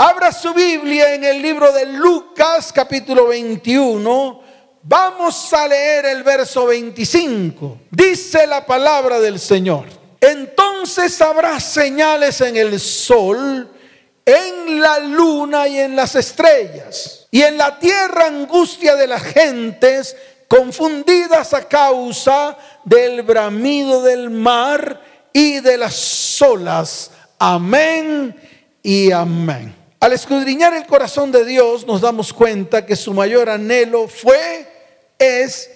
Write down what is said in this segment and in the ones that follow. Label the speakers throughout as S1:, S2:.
S1: Abra su Biblia en el libro de Lucas capítulo 21. Vamos a leer el verso 25. Dice la palabra del Señor. Entonces habrá señales en el sol, en la luna y en las estrellas. Y en la tierra angustia de las gentes confundidas a causa del bramido del mar y de las olas. Amén y amén. Al escudriñar el corazón de Dios nos damos cuenta que su mayor anhelo fue, es,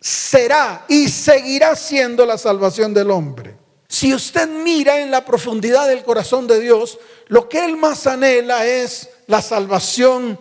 S1: será y seguirá siendo la salvación del hombre. Si usted mira en la profundidad del corazón de Dios, lo que Él más anhela es la salvación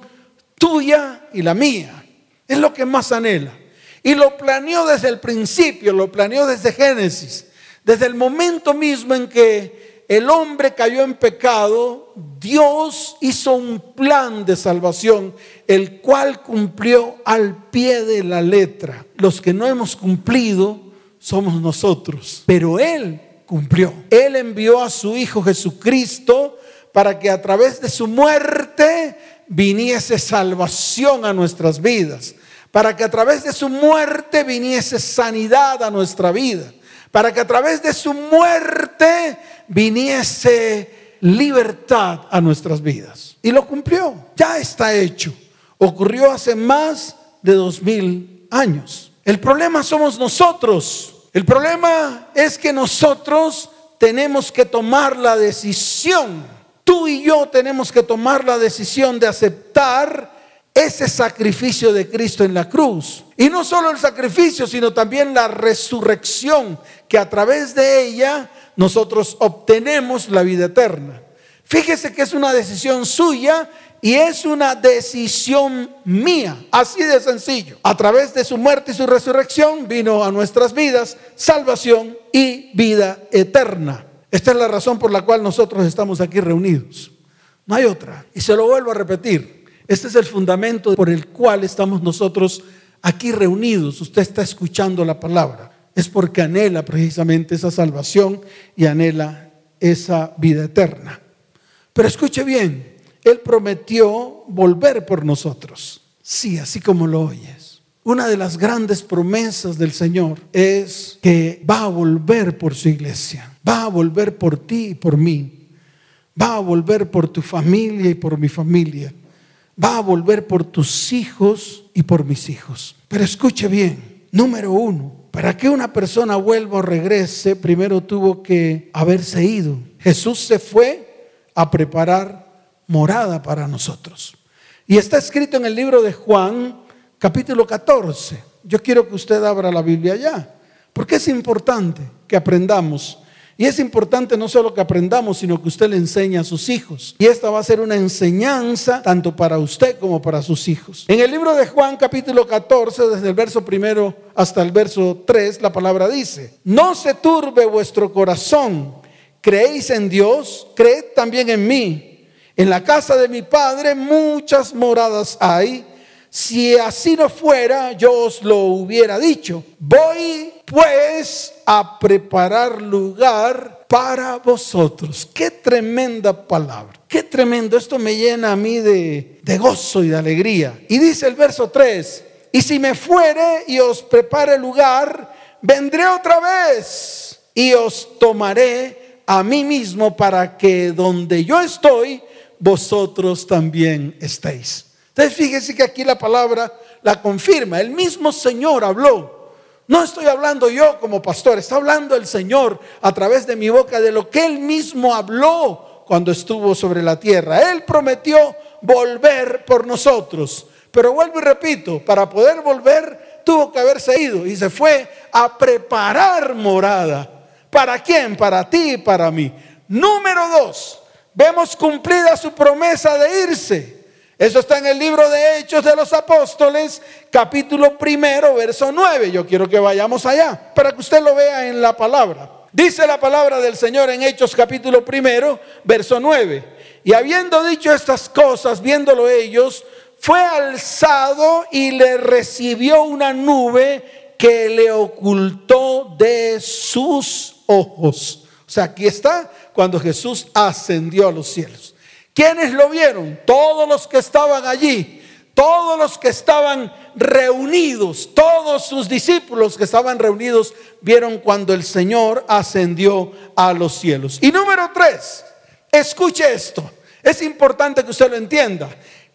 S1: tuya y la mía. Es lo que más anhela. Y lo planeó desde el principio, lo planeó desde Génesis. Desde el momento mismo en que el hombre cayó en pecado, Dios hizo un plan de salvación, el cual cumplió al pie de la letra. Los que no hemos cumplido somos nosotros, pero Él cumplió. Él envió a su Hijo Jesucristo para que a través de su muerte viniese salvación a nuestras vidas, para que a través de su muerte viniese sanidad a nuestra vida, para que a través de su muerte viniese libertad a nuestras vidas. Y lo cumplió, ya está hecho. Ocurrió hace más de dos mil años. El problema somos nosotros. El problema es que nosotros tenemos que tomar la decisión. Tú y yo tenemos que tomar la decisión de aceptar ese sacrificio de Cristo en la cruz. Y no solo el sacrificio, sino también la resurrección, que a través de ella nosotros obtenemos la vida eterna. Fíjese que es una decisión suya y es una decisión mía, así de sencillo. A través de su muerte y su resurrección vino a nuestras vidas salvación y vida eterna. Esta es la razón por la cual nosotros estamos aquí reunidos. No hay otra. Y se lo vuelvo a repetir. Este es el fundamento por el cual estamos nosotros aquí reunidos. Usted está escuchando la palabra es porque anhela precisamente esa salvación y anhela esa vida eterna. Pero escuche bien, Él prometió volver por nosotros. Sí, así como lo oyes. Una de las grandes promesas del Señor es que va a volver por su iglesia, va a volver por ti y por mí, va a volver por tu familia y por mi familia, va a volver por tus hijos y por mis hijos. Pero escuche bien, número uno, para que una persona vuelva o regrese, primero tuvo que haberse ido. Jesús se fue a preparar morada para nosotros. Y está escrito en el libro de Juan, capítulo 14. Yo quiero que usted abra la Biblia ya, porque es importante que aprendamos y es importante no solo que aprendamos, sino que usted le enseñe a sus hijos. Y esta va a ser una enseñanza tanto para usted como para sus hijos. En el libro de Juan capítulo 14, desde el verso primero hasta el verso 3, la palabra dice, no se turbe vuestro corazón, creéis en Dios, creed también en mí. En la casa de mi Padre muchas moradas hay. Si así no fuera, yo os lo hubiera dicho. Voy pues a preparar lugar para vosotros. Qué tremenda palabra. Qué tremendo. Esto me llena a mí de, gozo y de alegría. Y dice el verso 3, y si me fuere y os prepare lugar, vendré otra vez y os tomaré a mí mismo para que donde yo estoy, vosotros también estéis. Entonces fíjese que aquí la palabra la confirma. El mismo Señor habló no estoy hablando yo como pastor, está hablando el Señor a través de mi boca de lo que Él mismo habló cuando estuvo sobre la tierra. Él prometió volver por nosotros. Pero vuelvo y repito, para poder volver tuvo que haberse ido y se fue a preparar morada. ¿Para quién? Para ti y para mí. Número dos, vemos cumplida su promesa de irse. Eso está en el libro de Hechos de los Apóstoles, capítulo primero, verso 9. Yo quiero que vayamos allá para que usted lo vea en la palabra. Dice la palabra del Señor en Hechos capítulo primero, verso 9. Y habiendo dicho estas cosas, viéndolo ellos, fue alzado y le recibió una nube que le ocultó de sus ojos. O sea, aquí está cuando Jesús ascendió a los cielos ¿Quiénes lo vieron? Todos los que estaban allí, todos los que estaban reunidos, todos sus discípulos que estaban reunidos, vieron cuando el Señor ascendió a los cielos. Y número tres, escuche esto, es importante que usted lo entienda.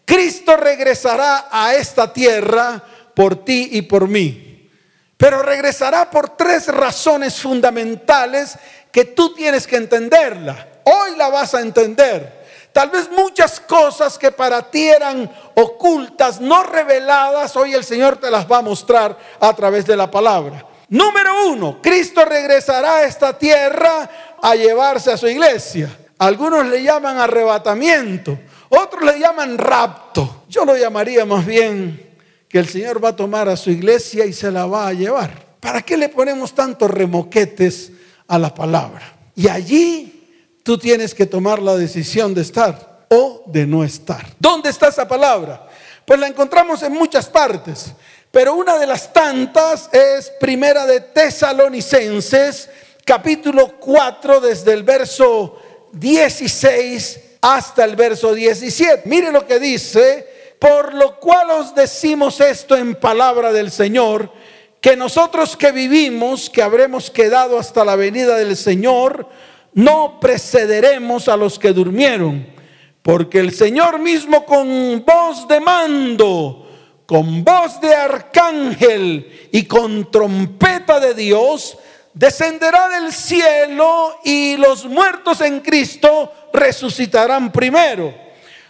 S1: Cristo regresará a esta tierra por ti y por mí. Pero regresará por tres razones fundamentales que tú tienes que entenderla. Hoy la vas a entender. Tal vez muchas cosas que para ti eran ocultas, no reveladas, hoy el Señor te las va a mostrar a través de la palabra. Número uno, Cristo regresará a esta tierra a llevarse a su iglesia. Algunos le llaman arrebatamiento, otros le llaman rapto. Yo lo llamaría más bien que el Señor va a tomar a su iglesia y se la va a llevar. ¿Para qué le ponemos tantos remoquetes a la palabra? Y allí tú tienes que tomar la decisión de estar o de no estar. ¿Dónde está esa palabra? Pues la encontramos en muchas partes, pero una de las tantas es Primera de Tesalonicenses, capítulo 4, desde el verso 16 hasta el verso 17. Mire lo que dice por lo cual os decimos esto en palabra del Señor, que nosotros que vivimos, que habremos quedado hasta la venida del Señor, no precederemos a los que durmieron, porque el Señor mismo con voz de mando, con voz de arcángel y con trompeta de Dios, descenderá del cielo y los muertos en Cristo resucitarán primero.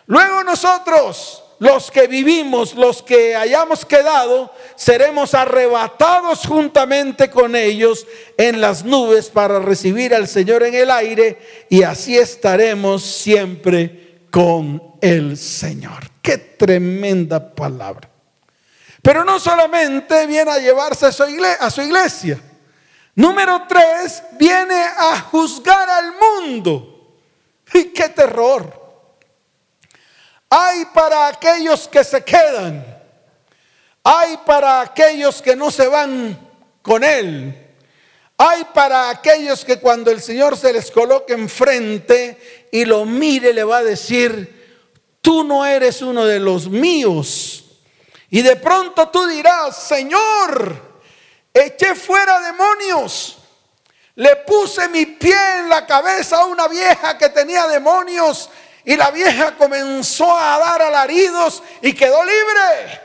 S1: Luego nosotros, los que vivimos, los que hayamos quedado, seremos arrebatados juntamente con ellos en las nubes para recibir al Señor en el aire y así estaremos siempre con el Señor. Qué tremenda palabra. Pero no solamente viene a llevarse a su iglesia. Número tres, viene a juzgar al mundo. ¡Y qué terror! Hay para aquellos que se quedan. Hay para aquellos que no se van con Él. Hay para aquellos que cuando el Señor se les coloque enfrente y lo mire, le va a decir, tú no eres uno de los míos. Y de pronto tú dirás, Señor, eché fuera demonios. Le puse mi pie en la cabeza a una vieja que tenía demonios y la vieja comenzó a dar alaridos y quedó libre.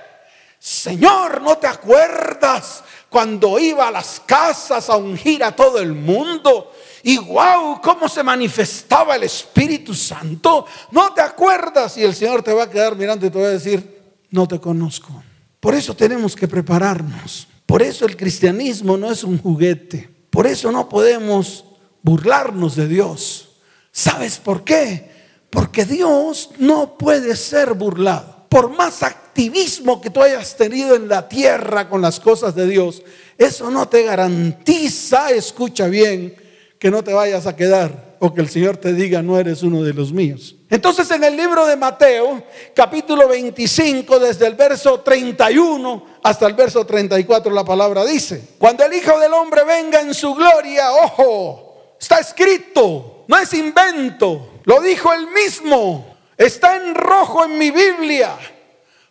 S1: Señor, ¿no te acuerdas cuando iba a las casas a ungir a todo el mundo? Y wow, cómo se manifestaba el Espíritu Santo. ¿No te acuerdas? Y el Señor te va a quedar mirando y te va a decir, no te conozco. Por eso tenemos que prepararnos. Por eso el cristianismo no es un juguete. Por eso no podemos burlarnos de Dios. ¿Sabes por qué? Porque Dios no puede ser burlado. Por más activismo que tú hayas tenido en la tierra con las cosas de Dios, eso no te garantiza, escucha bien, que no te vayas a quedar o que el Señor te diga no eres uno de los míos. Entonces en el libro de Mateo, capítulo 25, desde el verso 31 hasta el verso 34, la palabra dice, cuando el Hijo del Hombre venga en su gloria, ojo, está escrito, no es invento, lo dijo él mismo. Está en rojo en mi Biblia.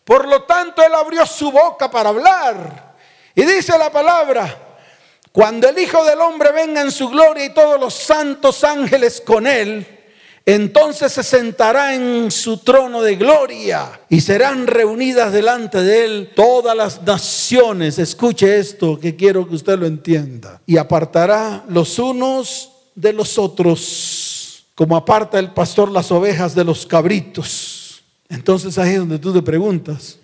S1: Por lo tanto, él abrió su boca para hablar. Y dice la palabra, cuando el Hijo del Hombre venga en su gloria y todos los santos ángeles con él, entonces se sentará en su trono de gloria y serán reunidas delante de él todas las naciones. Escuche esto que quiero que usted lo entienda. Y apartará los unos de los otros como aparta el pastor las ovejas de los cabritos. Entonces ahí es donde tú te preguntas,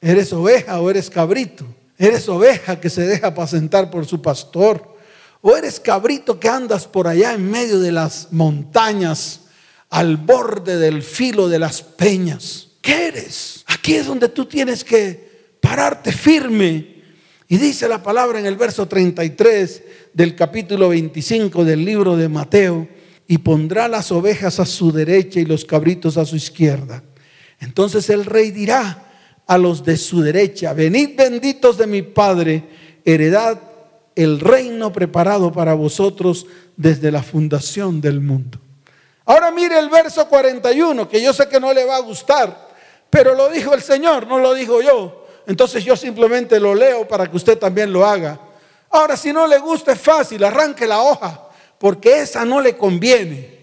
S1: ¿eres oveja o eres cabrito? ¿Eres oveja que se deja apacentar por su pastor? ¿O eres cabrito que andas por allá en medio de las montañas, al borde del filo de las peñas? ¿Qué eres? Aquí es donde tú tienes que pararte firme. Y dice la palabra en el verso 33 del capítulo 25 del libro de Mateo y pondrá las ovejas a su derecha y los cabritos a su izquierda. Entonces el rey dirá a los de su derecha, venid benditos de mi Padre, heredad el reino preparado para vosotros desde la fundación del mundo. Ahora mire el verso 41, que yo sé que no le va a gustar, pero lo dijo el Señor, no lo digo yo. Entonces yo simplemente lo leo para que usted también lo haga. Ahora, si no le gusta es fácil, arranque la hoja, porque esa no le conviene.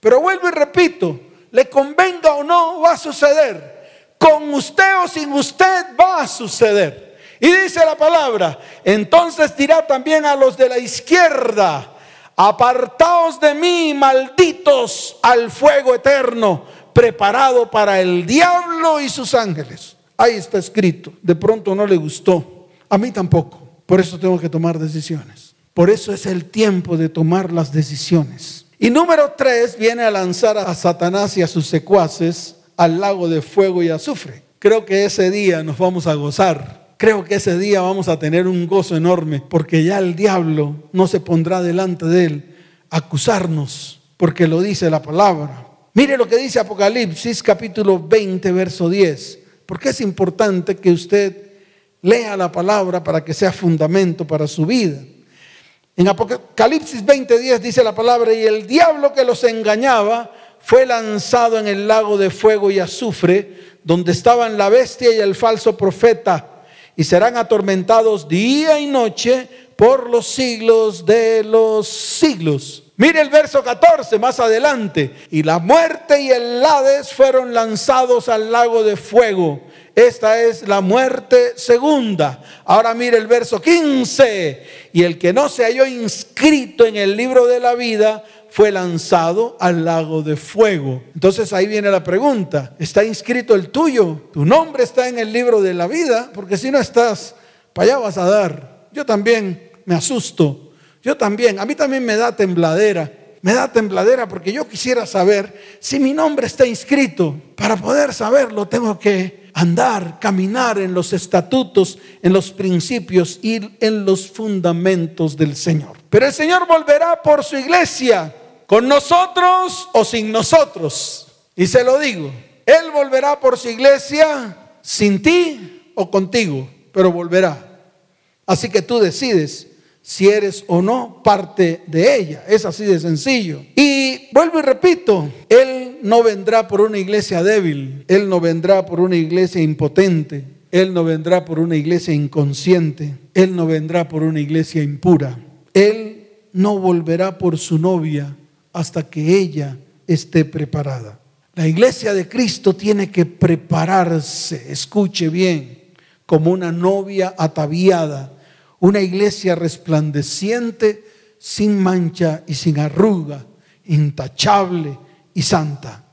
S1: Pero vuelvo y repito, le convenga o no, va a suceder. Con usted o sin usted va a suceder. Y dice la palabra, entonces dirá también a los de la izquierda, apartaos de mí, malditos, al fuego eterno, preparado para el diablo y sus ángeles. Ahí está escrito. De pronto no le gustó. A mí tampoco. Por eso tengo que tomar decisiones. Por eso es el tiempo de tomar las decisiones. Y número tres viene a lanzar a Satanás y a sus secuaces al lago de fuego y azufre. Creo que ese día nos vamos a gozar creo que ese día vamos a tener un gozo enorme, porque ya el diablo no se pondrá delante de él acusarnos, porque lo dice la palabra. Mire lo que dice Apocalipsis capítulo 20, verso 10, porque es importante que usted lea la palabra para que sea fundamento para su vida. En Apocalipsis 20, 10 dice la palabra, y el diablo que los engañaba fue lanzado en el lago de fuego y azufre, donde estaban la bestia y el falso profeta y serán atormentados día y noche por los siglos de los siglos. Mire el verso 14 más adelante. Y la muerte y el Hades fueron lanzados al lago de fuego. Esta es la muerte segunda. Ahora mire el verso 15. Y el que no se halló inscrito en el libro de la vida fue lanzado al lago de fuego. Entonces ahí viene la pregunta, ¿está inscrito el tuyo? ¿Tu nombre está en el libro de la vida? Porque si no estás, para allá vas a dar. Yo también me asusto. Yo también, a mí también me da tembladera. Me da tembladera porque yo quisiera saber si mi nombre está inscrito. Para poder saberlo tengo que andar, caminar en los estatutos, en los principios y en los fundamentos del Señor. Pero el Señor volverá por su iglesia con nosotros o sin nosotros. Y se lo digo, Él volverá por su iglesia sin ti o contigo, pero volverá. Así que tú decides si eres o no parte de ella. Es así de sencillo. Y vuelvo y repito, Él no vendrá por una iglesia débil, Él no vendrá por una iglesia impotente, Él no vendrá por una iglesia inconsciente, Él no vendrá por una iglesia impura, Él no volverá por su novia hasta que ella esté preparada. La iglesia de Cristo tiene que prepararse, escuche bien, como una novia ataviada, una iglesia resplandeciente, sin mancha y sin arruga, intachable y santa.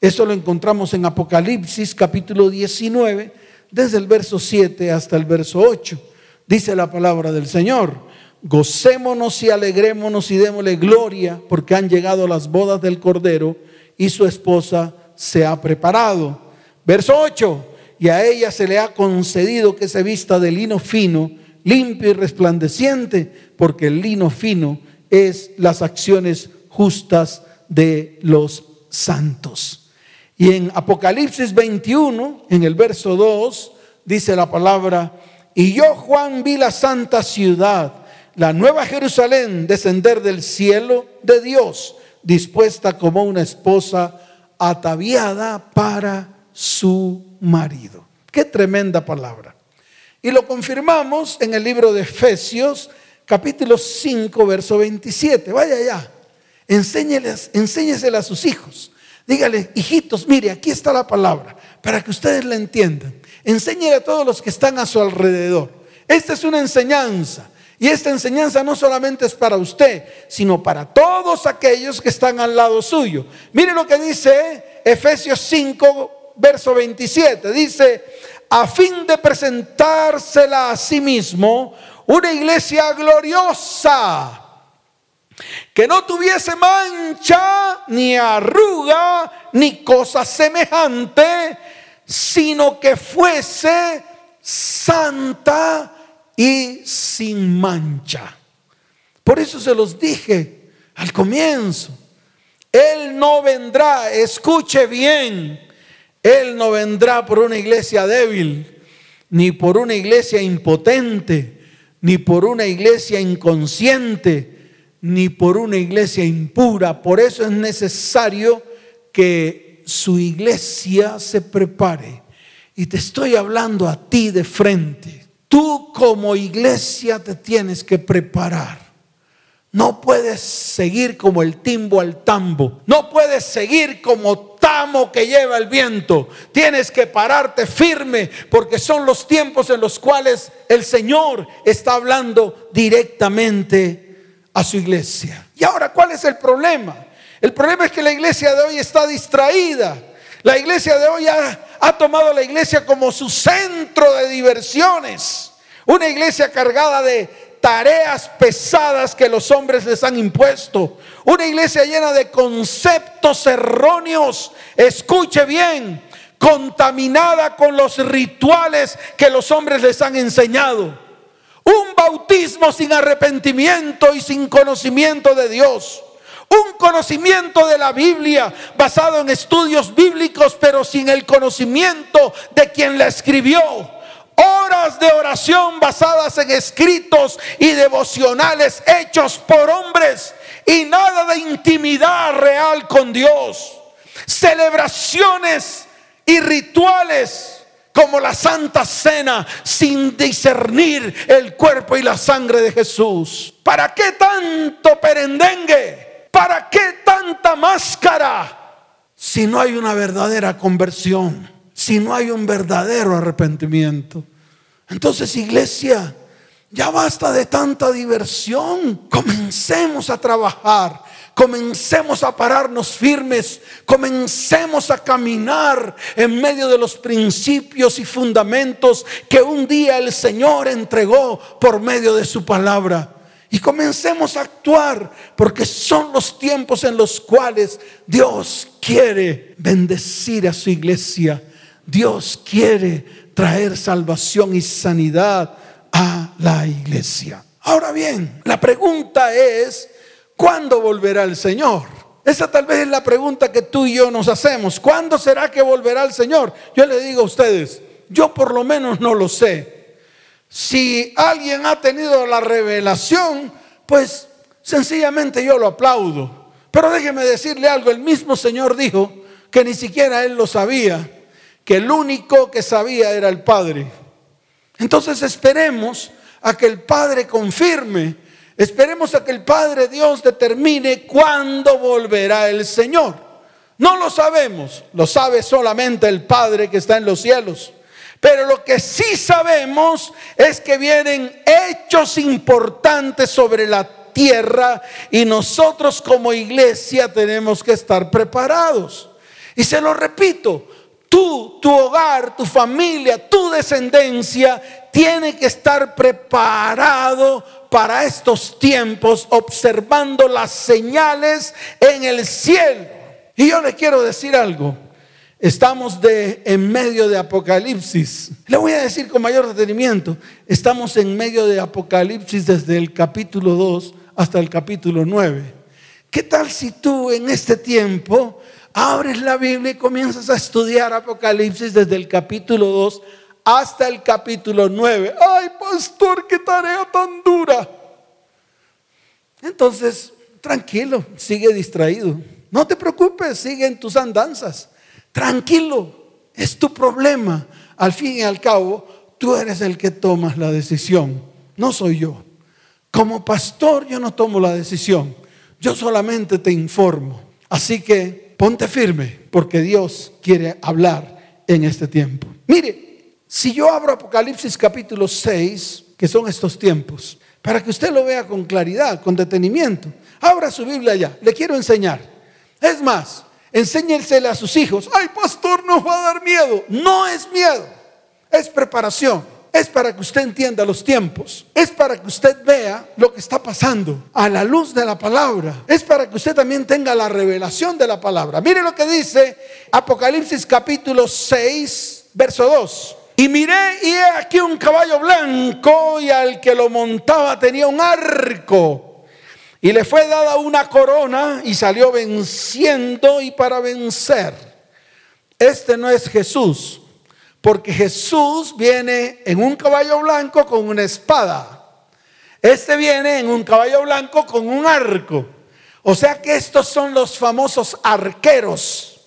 S1: Eso lo encontramos en Apocalipsis capítulo 19, desde el verso 7 hasta el verso 8. Dice la palabra del Señor gocémonos y alegrémonos y démosle gloria porque han llegado las bodas del Cordero y su esposa se ha preparado. Verso 8, y a ella se le ha concedido que se vista de lino fino, limpio y resplandeciente, porque el lino fino es las acciones justas de los santos. Y en Apocalipsis 21, en el verso 2, dice la palabra, y yo Juan vi la santa ciudad la nueva Jerusalén descender del cielo de Dios, dispuesta como una esposa ataviada para su marido. Qué tremenda palabra. Y lo confirmamos en el libro de Efesios, capítulo 5, verso 27. Vaya allá, enséñeles, a sus hijos. Dígale, hijitos, mire, aquí está la palabra, para que ustedes la entiendan. Enséñele a todos los que están a su alrededor. Esta es una enseñanza. Y esta enseñanza no solamente es para usted, sino para todos aquellos que están al lado suyo. Mire lo que dice Efesios 5, verso 27. Dice, a fin de presentársela a sí mismo una iglesia gloriosa, que no tuviese mancha, ni arruga, ni cosa semejante, sino que fuese santa y sin mancha. Por eso se los dije al comienzo. Él no vendrá, escuche bien, Él no vendrá por una iglesia débil, ni por una iglesia impotente, ni por una iglesia inconsciente, ni por una iglesia impura. Por eso es necesario que su iglesia se prepare. Y te estoy hablando a ti de frente. Tú como iglesia te tienes que preparar. No puedes seguir como el timbo al tambo. No puedes seguir como tamo que lleva el viento. Tienes que pararte firme porque son los tiempos en los cuales el Señor está hablando directamente a su iglesia. Y ahora, ¿cuál es el problema? El problema es que la iglesia de hoy está distraída. La iglesia de hoy ha, ha tomado la iglesia como su centro de diversiones. Una iglesia cargada de tareas pesadas que los hombres les han impuesto. Una iglesia llena de conceptos erróneos. Escuche bien, contaminada con los rituales que los hombres les han enseñado. Un bautismo sin arrepentimiento y sin conocimiento de Dios. Un conocimiento de la Biblia basado en estudios bíblicos, pero sin el conocimiento de quien la escribió. Horas de oración basadas en escritos y devocionales hechos por hombres y nada de intimidad real con Dios. Celebraciones y rituales como la Santa Cena sin discernir el cuerpo y la sangre de Jesús. ¿Para qué tanto perendengue? ¿Para qué tanta máscara? Si no hay una verdadera conversión, si no hay un verdadero arrepentimiento. Entonces, iglesia, ya basta de tanta diversión. Comencemos a trabajar comencemos a pararnos firmes, comencemos a caminar en medio de los principios y fundamentos que un día el Señor entregó por medio de su palabra. Y comencemos a actuar porque son los tiempos en los cuales Dios quiere bendecir a su iglesia. Dios quiere traer salvación y sanidad a la iglesia. Ahora bien, la pregunta es, ¿Cuándo volverá el Señor? Esa tal vez es la pregunta que tú y yo nos hacemos. ¿Cuándo será que volverá el Señor? Yo le digo a ustedes, yo por lo menos no lo sé. Si alguien ha tenido la revelación, pues sencillamente yo lo aplaudo. Pero déjeme decirle algo, el mismo Señor dijo que ni siquiera él lo sabía, que el único que sabía era el Padre. Entonces esperemos a que el Padre confirme Esperemos a que el Padre Dios determine cuándo volverá el Señor. No lo sabemos, lo sabe solamente el Padre que está en los cielos. Pero lo que sí sabemos es que vienen hechos importantes sobre la tierra y nosotros como iglesia tenemos que estar preparados. Y se lo repito, tú, tu hogar, tu familia, tu descendencia tiene que estar preparado para estos tiempos observando las señales en el cielo. Y yo le quiero decir algo. Estamos en medio de Apocalipsis. Le voy a decir con mayor detenimiento. Estamos en medio de Apocalipsis desde el capítulo 2 hasta el capítulo 9. ¿Qué tal si tú en este tiempo abres la Biblia y comienzas a estudiar Apocalipsis desde el capítulo 2 hasta el capítulo 9. Ay, pastor, qué tarea tan dura. Entonces, tranquilo, sigue distraído. No te preocupes, sigue en tus andanzas. Tranquilo, es tu problema. Al fin y al cabo, tú eres el que tomas la decisión, no soy yo. Como pastor yo no tomo la decisión, yo solamente te informo. Así que ponte firme porque Dios quiere hablar en este tiempo. Mire, si yo abro Apocalipsis capítulo 6, que son estos tiempos, para que usted lo vea con claridad, con detenimiento, abra su Biblia ya, le quiero enseñar. Es más, enséñensele a sus hijos, ay pastor, nos va a dar miedo. No es miedo, es preparación. Es para que usted entienda los tiempos. Es para que usted vea lo que está pasando a la luz de la palabra. Es para que usted también tenga la revelación de la palabra. Mire lo que dice Apocalipsis capítulo 6, verso 2. Y miré y he aquí un caballo blanco y al que lo montaba tenía un arco. Y le fue dada una corona y salió venciendo y para vencer. Este no es Jesús, porque Jesús viene en un caballo blanco con una espada. Este viene en un caballo blanco con un arco. O sea que estos son los famosos arqueros.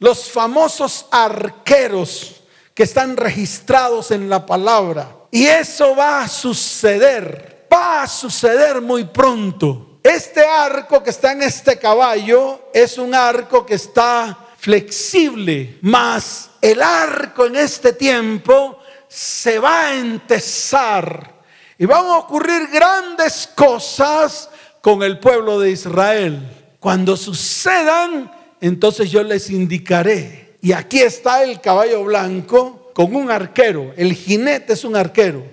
S1: Los famosos arqueros que están registrados en la palabra. Y eso va a suceder. Va a suceder muy pronto. Este arco que está en este caballo es un arco que está flexible, más el arco en este tiempo se va a entesar y van a ocurrir grandes cosas con el pueblo de Israel. Cuando sucedan, entonces yo les indicaré. Y aquí está el caballo blanco con un arquero. El jinete es un arquero.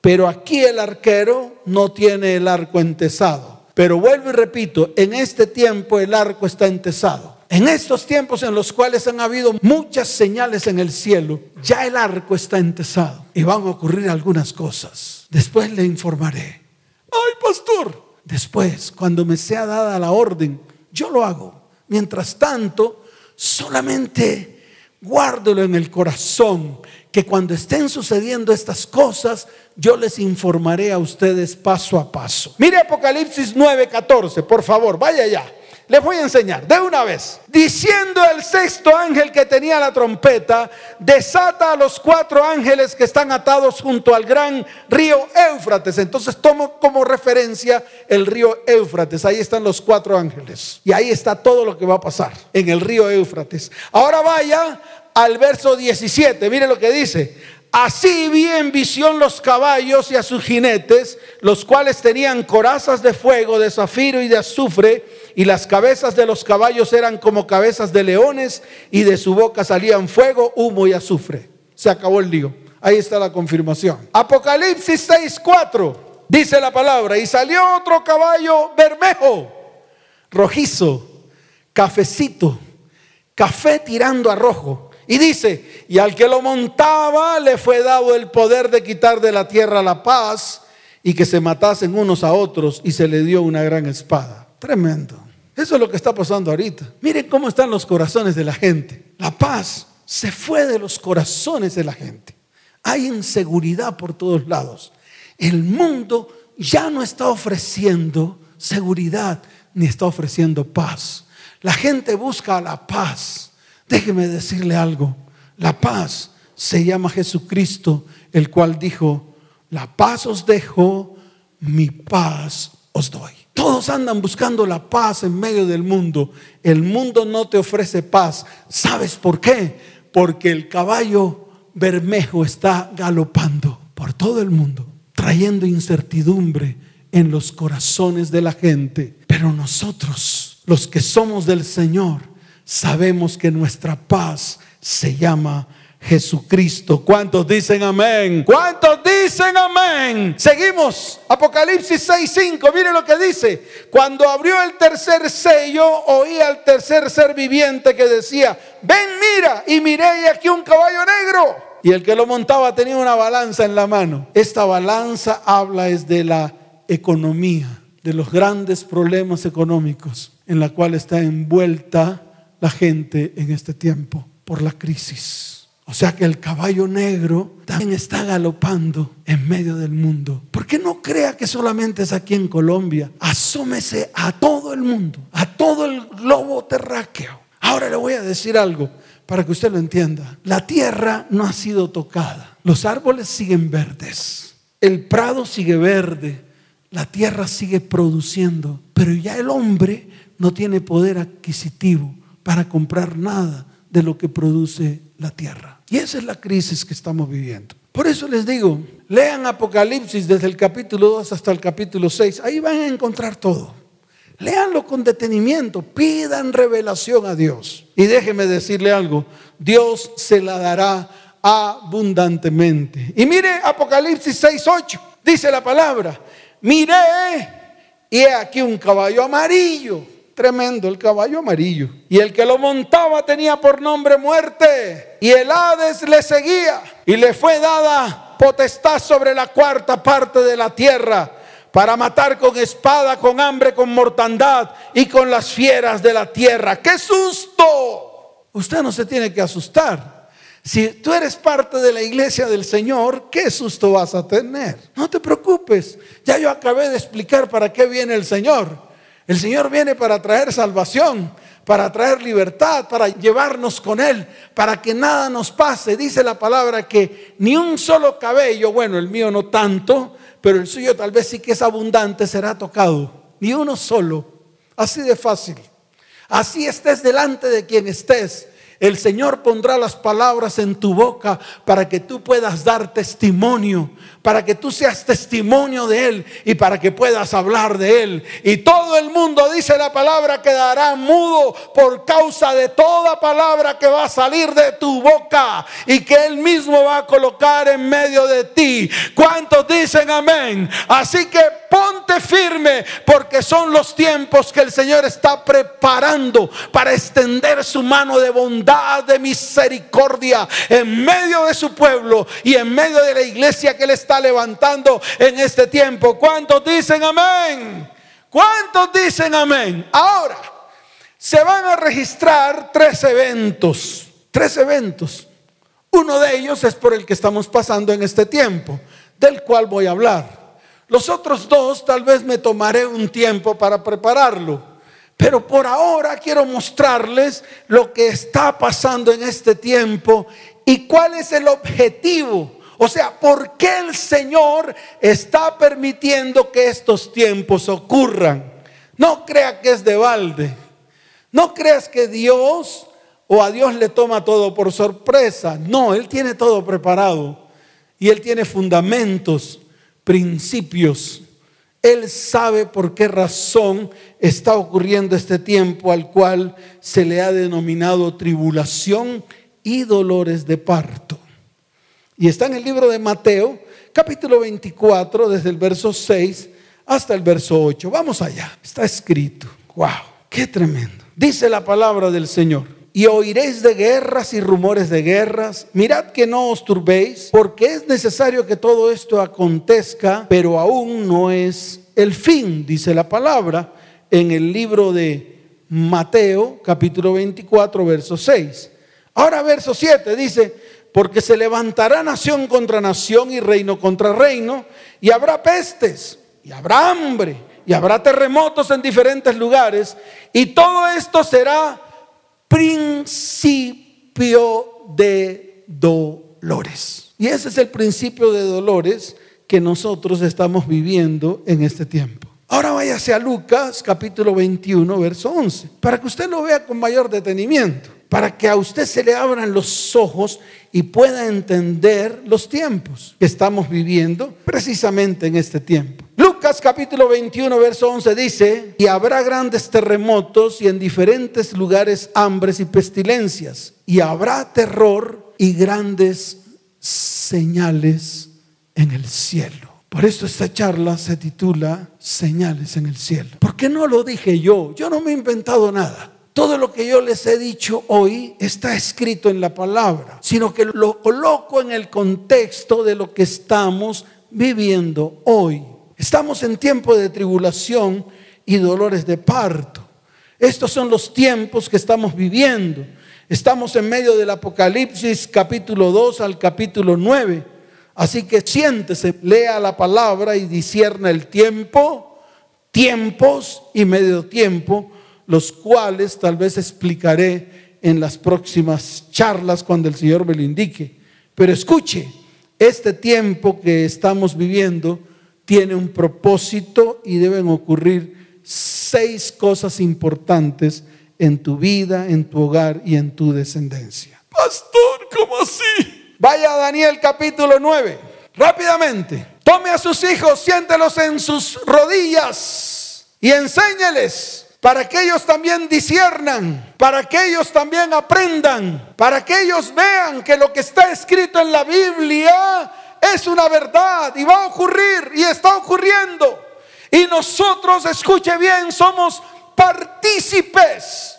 S1: Pero aquí el arquero no tiene el arco entesado. Pero vuelvo y repito, en este tiempo el arco está entesado. En estos tiempos en los cuales han habido muchas señales en el cielo, ya el arco está entesado y van a ocurrir algunas cosas. Después le informaré. Ay, pastor. Después, cuando me sea dada la orden, yo lo hago. Mientras tanto, solamente guárdelo en el corazón, que cuando estén sucediendo estas cosas, yo les informaré a ustedes paso a paso. Mire Apocalipsis 9:14, por favor, vaya allá. Les voy a enseñar de una vez. Diciendo el sexto ángel que tenía la trompeta, desata a los cuatro ángeles que están atados junto al gran río Éufrates. Entonces tomo como referencia el río Éufrates. Ahí están los cuatro ángeles. Y ahí está todo lo que va a pasar en el río Éufrates. Ahora vaya al verso 17. Mire lo que dice. Así vi en visión los caballos y a sus jinetes, los cuales tenían corazas de fuego, de zafiro y de azufre, y las cabezas de los caballos eran como cabezas de leones, y de su boca salían fuego, humo y azufre. Se acabó el lío. Ahí está la confirmación. Apocalipsis 6:4 dice la palabra, y salió otro caballo bermejo, rojizo, cafecito, café tirando a rojo y dice, y al que lo montaba le fue dado el poder de quitar de la tierra la paz y que se matasen unos a otros y se le dio una gran espada. Tremendo. Eso es lo que está pasando ahorita. Miren cómo están los corazones de la gente. La paz se fue de los corazones de la gente. Hay inseguridad por todos lados. El mundo ya no está ofreciendo seguridad ni está ofreciendo paz. La gente busca la paz Déjeme decirle algo. La paz se llama Jesucristo, el cual dijo, la paz os dejo, mi paz os doy. Todos andan buscando la paz en medio del mundo. El mundo no te ofrece paz. ¿Sabes por qué? Porque el caballo bermejo está galopando por todo el mundo, trayendo incertidumbre en los corazones de la gente. Pero nosotros, los que somos del Señor, sabemos que nuestra paz se llama Jesucristo. ¿Cuántos dicen amén? ¿Cuántos dicen amén? Seguimos. Apocalipsis 6:5. Mire lo que dice. Cuando abrió el tercer sello, oí al tercer ser viviente que decía, ven mira, y miré aquí un caballo negro. Y el que lo montaba tenía una balanza en la mano. Esta balanza habla es de la economía, de los grandes problemas económicos en la cual está envuelta la gente en este tiempo por la crisis. O sea que el caballo negro también está galopando en medio del mundo. ¿Por qué no crea que solamente es aquí en Colombia? Asómese a todo el mundo, a todo el globo terráqueo. Ahora le voy a decir algo para que usted lo entienda. La tierra no ha sido tocada. Los árboles siguen verdes. El prado sigue verde. La tierra sigue produciendo. Pero ya el hombre no tiene poder adquisitivo para comprar nada de lo que produce la tierra. Y esa es la crisis que estamos viviendo. Por eso les digo, lean Apocalipsis desde el capítulo 2 hasta el capítulo 6. Ahí van a encontrar todo. Leanlo con detenimiento, pidan revelación a Dios. Y déjeme decirle algo, Dios se la dará abundantemente. Y mire Apocalipsis 6, 8, dice la palabra, miré y he aquí un caballo amarillo Tremendo el caballo amarillo. Y el que lo montaba tenía por nombre muerte. Y el Hades le seguía. Y le fue dada potestad sobre la cuarta parte de la tierra para matar con espada, con hambre, con mortandad y con las fieras de la tierra. ¡Qué susto! Usted no se tiene que asustar. Si tú eres parte de la iglesia del Señor, ¿qué susto vas a tener? No te preocupes. Ya yo acabé de explicar para qué viene el Señor. El Señor viene para traer salvación, para traer libertad, para llevarnos con Él, para que nada nos pase. Dice la palabra que ni un solo cabello, bueno, el mío no tanto, pero el suyo tal vez sí que es abundante, será tocado. Ni uno solo. Así de fácil. Así estés delante de quien estés. El Señor pondrá las palabras en tu boca para que tú puedas dar testimonio, para que tú seas testimonio de Él y para que puedas hablar de Él. Y todo el mundo, dice la palabra, quedará mudo por causa de toda palabra que va a salir de tu boca y que Él mismo va a colocar en medio de ti. ¿Cuántos dicen amén? Así que ponte firme porque son los tiempos que el Señor está preparando para extender su mano de bondad, de misericordia en medio de su pueblo y en medio de la iglesia que Él está levantando en este tiempo. ¿Cuántos dicen amén? ¿Cuántos dicen amén? Ahora, se van a registrar tres eventos, tres eventos. Uno de ellos es por el que estamos pasando en este tiempo, del cual voy a hablar. Los otros dos tal vez me tomaré un tiempo para prepararlo. Pero por ahora quiero mostrarles lo que está pasando en este tiempo y cuál es el objetivo o sea, ¿por qué el Señor está permitiendo que estos tiempos ocurran? No crea que es de balde. No creas que Dios o a Dios le toma todo por sorpresa. No, Él tiene todo preparado. Y Él tiene fundamentos, principios. Él sabe por qué razón está ocurriendo este tiempo al cual se le ha denominado tribulación y dolores de parto. Y está en el libro de Mateo, capítulo 24, desde el verso 6 hasta el verso 8. Vamos allá. Está escrito. ¡Wow! ¡Qué tremendo! Dice la palabra del Señor. Y oiréis de guerras y rumores de guerras. Mirad que no os turbéis, porque es necesario que todo esto acontezca, pero aún no es el fin, dice la palabra en el libro de Mateo, capítulo 24, verso 6. Ahora verso 7 dice, porque se levantará nación contra nación y reino contra reino, y habrá pestes, y habrá hambre, y habrá terremotos en diferentes lugares, y todo esto será principio de dolores. Y ese es el principio de dolores que nosotros estamos viviendo en este tiempo. Ahora váyase a Lucas capítulo 21, verso 11, para que usted lo vea con mayor detenimiento para que a usted se le abran los ojos y pueda entender los tiempos que estamos viviendo precisamente en este tiempo. Lucas capítulo 21, verso 11 dice, y habrá grandes terremotos y en diferentes lugares hambres y pestilencias, y habrá terror y grandes señales en el cielo. Por eso esta charla se titula Señales en el cielo. ¿Por qué no lo dije yo? Yo no me he inventado nada todo lo que yo les he dicho hoy está escrito en la palabra, sino que lo coloco en el contexto de lo que estamos viviendo hoy. Estamos en tiempo de tribulación y dolores de parto. Estos son los tiempos que estamos viviendo. Estamos en medio del Apocalipsis capítulo 2 al capítulo 9. Así que siéntese, lea la palabra y discierna el tiempo, tiempos y medio tiempo los cuales tal vez explicaré en las próximas charlas cuando el Señor me lo indique. Pero escuche, este tiempo que estamos viviendo tiene un propósito y deben ocurrir seis cosas importantes en tu vida, en tu hogar y en tu descendencia. Pastor, ¿cómo así? Vaya a Daniel capítulo 9, rápidamente. Tome a sus hijos, siéntelos en sus rodillas y enséñeles para que ellos también disiernan, para que ellos también aprendan, para que ellos vean que lo que está escrito en la Biblia es una verdad y va a ocurrir y está ocurriendo. Y nosotros, escuche bien, somos partícipes.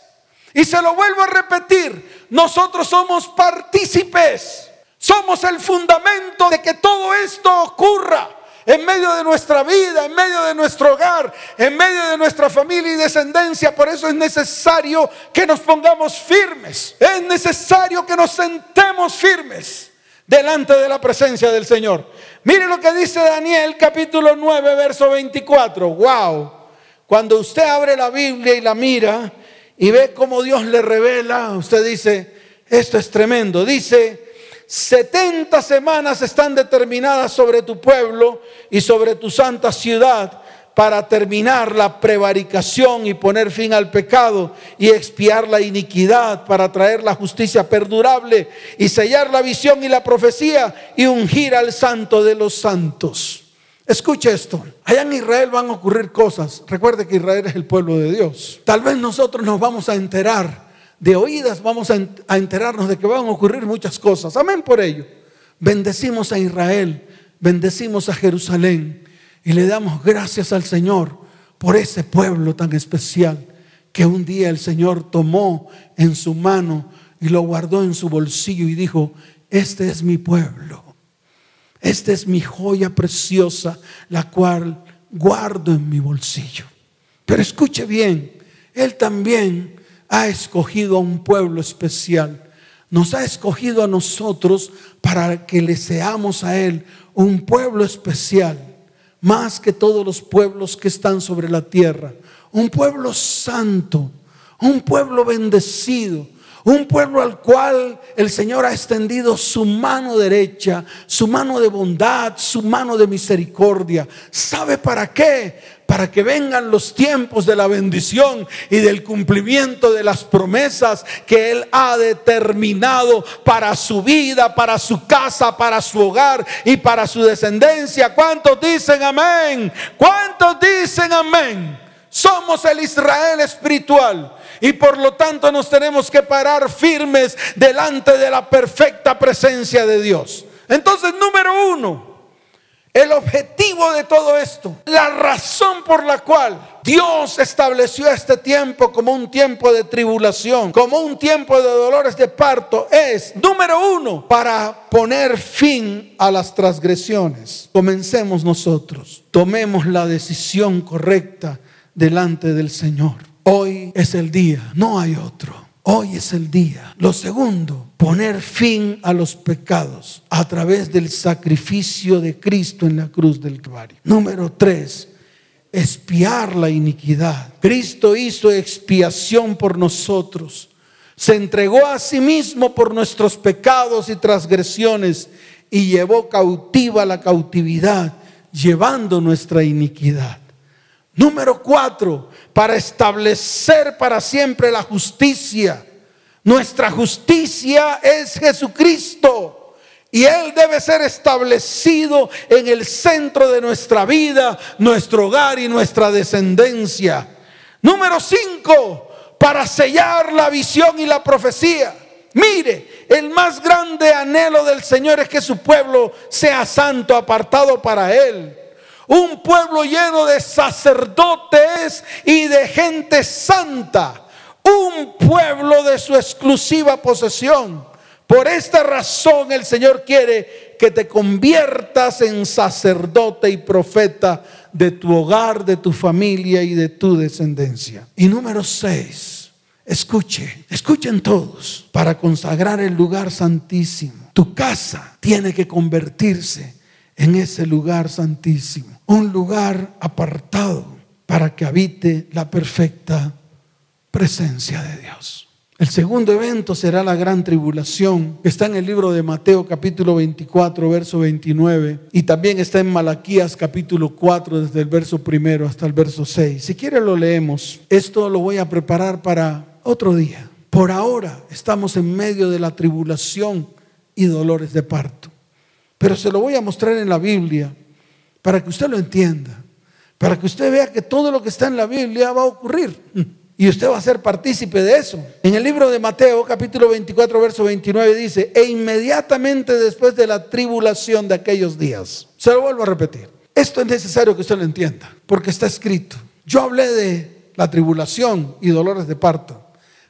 S1: Y se lo vuelvo a repetir, nosotros somos partícipes. Somos el fundamento de que todo esto ocurra. En medio de nuestra vida, en medio de nuestro hogar, en medio de nuestra familia y descendencia. Por eso es necesario que nos pongamos firmes. Es necesario que nos sentemos firmes delante de la presencia del Señor. Mire lo que dice Daniel capítulo 9, verso 24. Wow. Cuando usted abre la Biblia y la mira y ve cómo Dios le revela, usted dice, esto es tremendo. Dice, 70 semanas están determinadas sobre tu pueblo y sobre tu santa ciudad para terminar la prevaricación y poner fin al pecado y expiar la iniquidad, para traer la justicia perdurable y sellar la visión y la profecía y ungir al santo de los santos. Escuche esto, allá en Israel van a ocurrir cosas. Recuerde que Israel es el pueblo de Dios. Tal vez nosotros nos vamos a enterar de oídas, vamos a enterarnos de que van a ocurrir muchas cosas. Amén por ello. Bendecimos a Israel, bendecimos a Jerusalén y le damos gracias al Señor por ese pueblo tan especial que un día el Señor tomó en su mano y lo guardó en su bolsillo y dijo, este es mi pueblo. Esta es mi joya preciosa, la cual guardo en mi bolsillo. Pero escuche bien, Él también ha escogido a un pueblo especial. Nos ha escogido a nosotros para que le seamos a Él un pueblo especial, más que todos los pueblos que están sobre la tierra. Un pueblo santo, un pueblo bendecido, un pueblo al cual el Señor ha extendido su mano derecha, su mano de bondad, su mano de misericordia. ¿Sabe para qué? Para que vengan los tiempos de la bendición y del cumplimiento de las promesas que Él ha determinado para su vida, para su casa, para su hogar y para su descendencia. ¿Cuántos dicen amén? ¿Cuántos dicen amén? Somos el Israel espiritual y por lo tanto nos tenemos que parar firmes delante de la perfecta presencia de Dios. Entonces, número uno, el objetivo de todo esto, la razón por la cual Dios estableció este tiempo como un tiempo de tribulación, como un tiempo de dolores de parto, es, número uno, para poner fin a las transgresiones. Comencemos nosotros, tomemos la decisión correcta delante del Señor. Hoy es el día, no hay otro. Hoy es el día. Lo segundo, poner fin a los pecados a través del sacrificio de Cristo en la cruz del Calvario. Número tres, espiar la iniquidad. Cristo hizo expiación por nosotros. Se entregó a sí mismo por nuestros pecados y transgresiones y llevó cautiva la cautividad, llevando nuestra iniquidad. Número cuatro, para establecer para siempre la justicia. Nuestra justicia es Jesucristo. Y Él debe ser establecido en el centro de nuestra vida, nuestro hogar y nuestra descendencia. Número cinco, para sellar la visión y la profecía. Mire, el más grande anhelo del Señor es que su pueblo sea santo, apartado para Él un pueblo lleno de sacerdotes y de gente santa, un pueblo de su exclusiva posesión. Por esta razón el Señor quiere que te conviertas en sacerdote y profeta de tu hogar, de tu familia y de tu descendencia. Y número seis, escuche, escuchen todos, para consagrar el lugar santísimo. Tu casa tiene que convertirse en ese lugar santísimo un lugar apartado para que habite la perfecta presencia de Dios. El segundo evento será la gran tribulación, que está en el libro de Mateo capítulo 24, verso 29, y también está en Malaquías capítulo 4, desde el verso primero hasta el verso 6. Si quiere lo leemos. Esto lo voy a preparar para otro día. Por ahora estamos en medio de la tribulación y dolores de parto. Pero se lo voy a mostrar en la Biblia para que usted lo entienda, para que usted vea que todo lo que está en la Biblia va a ocurrir. Y usted va a ser partícipe de eso. En el libro de Mateo, capítulo 24, verso 29, dice, e inmediatamente después de la tribulación de aquellos días. Se lo vuelvo a repetir. Esto es necesario que usted lo entienda, porque está escrito. Yo hablé de la tribulación y dolores de parto,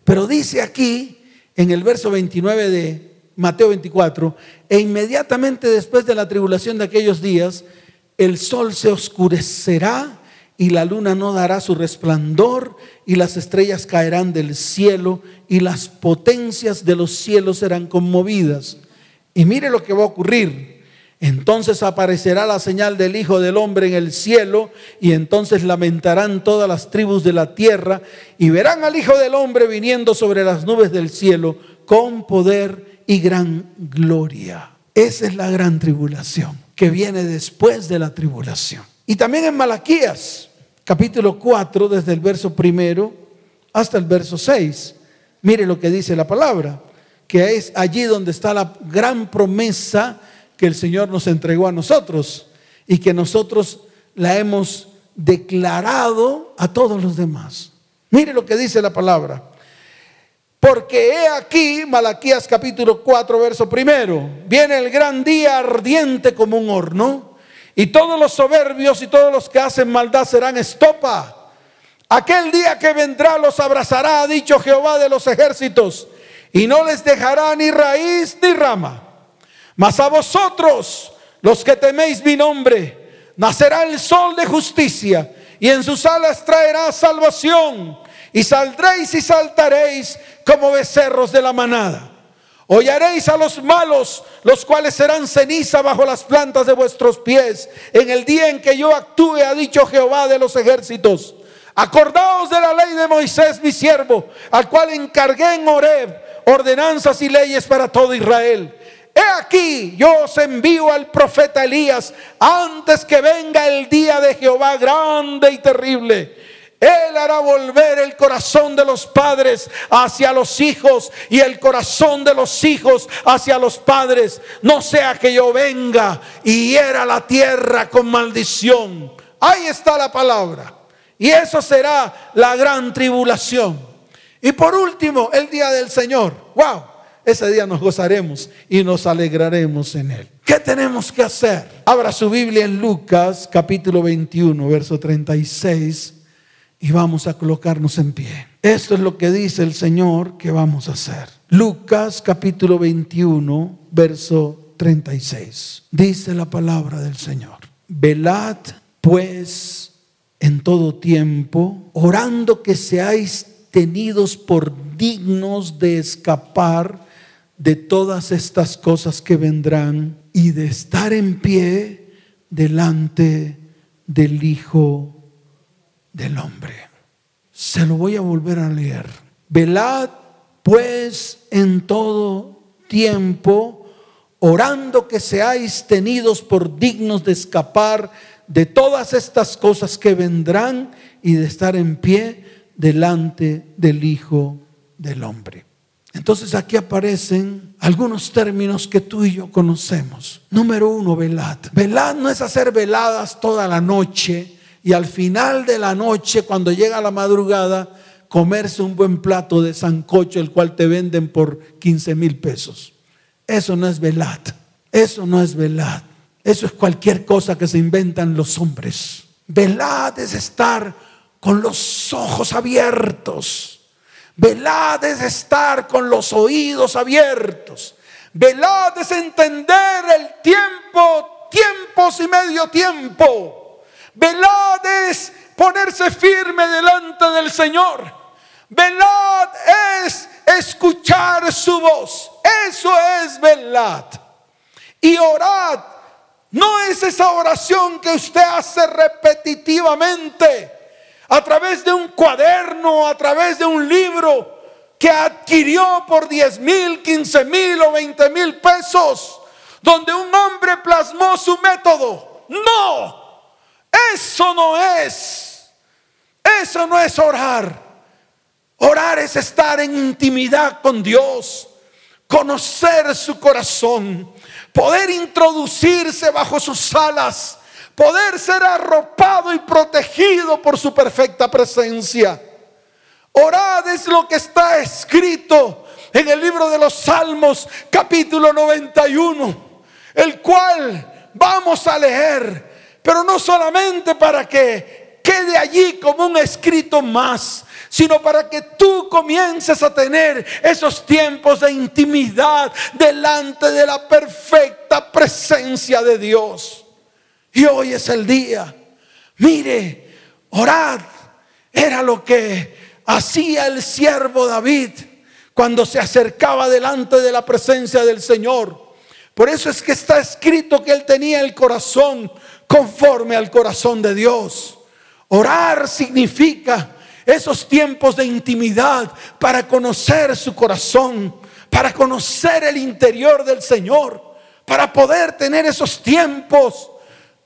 S1: pero dice aquí, en el verso 29 de Mateo 24, e inmediatamente después de la tribulación de aquellos días, el sol se oscurecerá y la luna no dará su resplandor y las estrellas caerán del cielo y las potencias de los cielos serán conmovidas. Y mire lo que va a ocurrir. Entonces aparecerá la señal del Hijo del Hombre en el cielo y entonces lamentarán todas las tribus de la tierra y verán al Hijo del Hombre viniendo sobre las nubes del cielo con poder y gran gloria. Esa es la gran tribulación que viene después de la tribulación. Y también en Malaquías, capítulo 4, desde el verso primero hasta el verso 6, mire lo que dice la palabra, que es allí donde está la gran promesa que el Señor nos entregó a nosotros y que nosotros la hemos declarado a todos los demás. Mire lo que dice la palabra. Porque he aquí, Malaquías capítulo 4, verso primero, viene el gran día ardiente como un horno, y todos los soberbios y todos los que hacen maldad serán estopa. Aquel día que vendrá los abrazará, ha dicho Jehová de los ejércitos, y no les dejará ni raíz ni rama. Mas a vosotros, los que teméis mi nombre, nacerá el sol de justicia, y en sus alas traerá salvación y saldréis y saltaréis como becerros de la manada. Hollaréis a los malos, los cuales serán ceniza bajo las plantas de vuestros pies, en el día en que yo actúe, ha dicho Jehová de los ejércitos. Acordaos de la ley de Moisés, mi siervo, al cual encargué en Horeb ordenanzas y leyes para todo Israel. He aquí, yo os envío al profeta Elías antes que venga el día de Jehová grande y terrible él hará volver el corazón de los padres hacia los hijos y el corazón de los hijos hacia los padres. No sea que yo venga y hiera la tierra con maldición. Ahí está la palabra. Y eso será la gran tribulación. Y por último, el día del Señor. ¡Wow! Ese día nos gozaremos y nos alegraremos en él. ¿Qué tenemos que hacer? Abra su Biblia en Lucas capítulo 21, verso 36 y vamos a colocarnos en pie. Esto es lo que dice el Señor que vamos a hacer. Lucas capítulo 21, verso 36. Dice la palabra del Señor. Velad pues en todo tiempo, orando que seáis tenidos por dignos de escapar de todas estas cosas que vendrán y de estar en pie delante del Hijo del hombre. Se lo voy a volver a leer. Velad pues en todo tiempo, orando que seáis tenidos por dignos de escapar de todas estas cosas que vendrán y de estar en pie delante del Hijo del Hombre. Entonces aquí aparecen algunos términos que tú y yo conocemos. Número uno, velad. Velad no es hacer veladas toda la noche y al final de la noche, cuando llega la madrugada, comerse un buen plato de sancocho, el cual te venden por 15 mil pesos. Eso no es velad. Eso no es velad. Eso es cualquier cosa que se inventan los hombres. Velad es estar con los ojos abiertos. Velad es estar con los oídos abiertos. Velad es entender el tiempo, tiempos y medio tiempo. Velad es ponerse firme delante del Señor. Velad es escuchar su voz. Eso es velad. Y orad no es esa oración que usted hace repetitivamente a través de un cuaderno, a través de un libro que adquirió por 10 mil, 15 mil o 20 mil pesos, donde un hombre plasmó su método. No, eso no es. Eso no es orar. Orar es estar en intimidad con Dios, conocer su corazón, poder introducirse bajo sus alas, poder ser arropado y protegido por su perfecta presencia. Orad es lo que está escrito en el libro de los Salmos, capítulo 91, el cual vamos a leer pero no solamente para que quede allí como un escrito más, sino para que tú comiences a tener esos tiempos de intimidad delante de la perfecta presencia de Dios. Y hoy es el día. Mire, orad. Era lo que hacía el siervo David cuando se acercaba delante de la presencia del Señor. Por eso es que está escrito que él tenía el corazón conforme al corazón de Dios. Orar significa esos tiempos de intimidad para conocer su corazón, para conocer el interior del Señor, para poder tener esos tiempos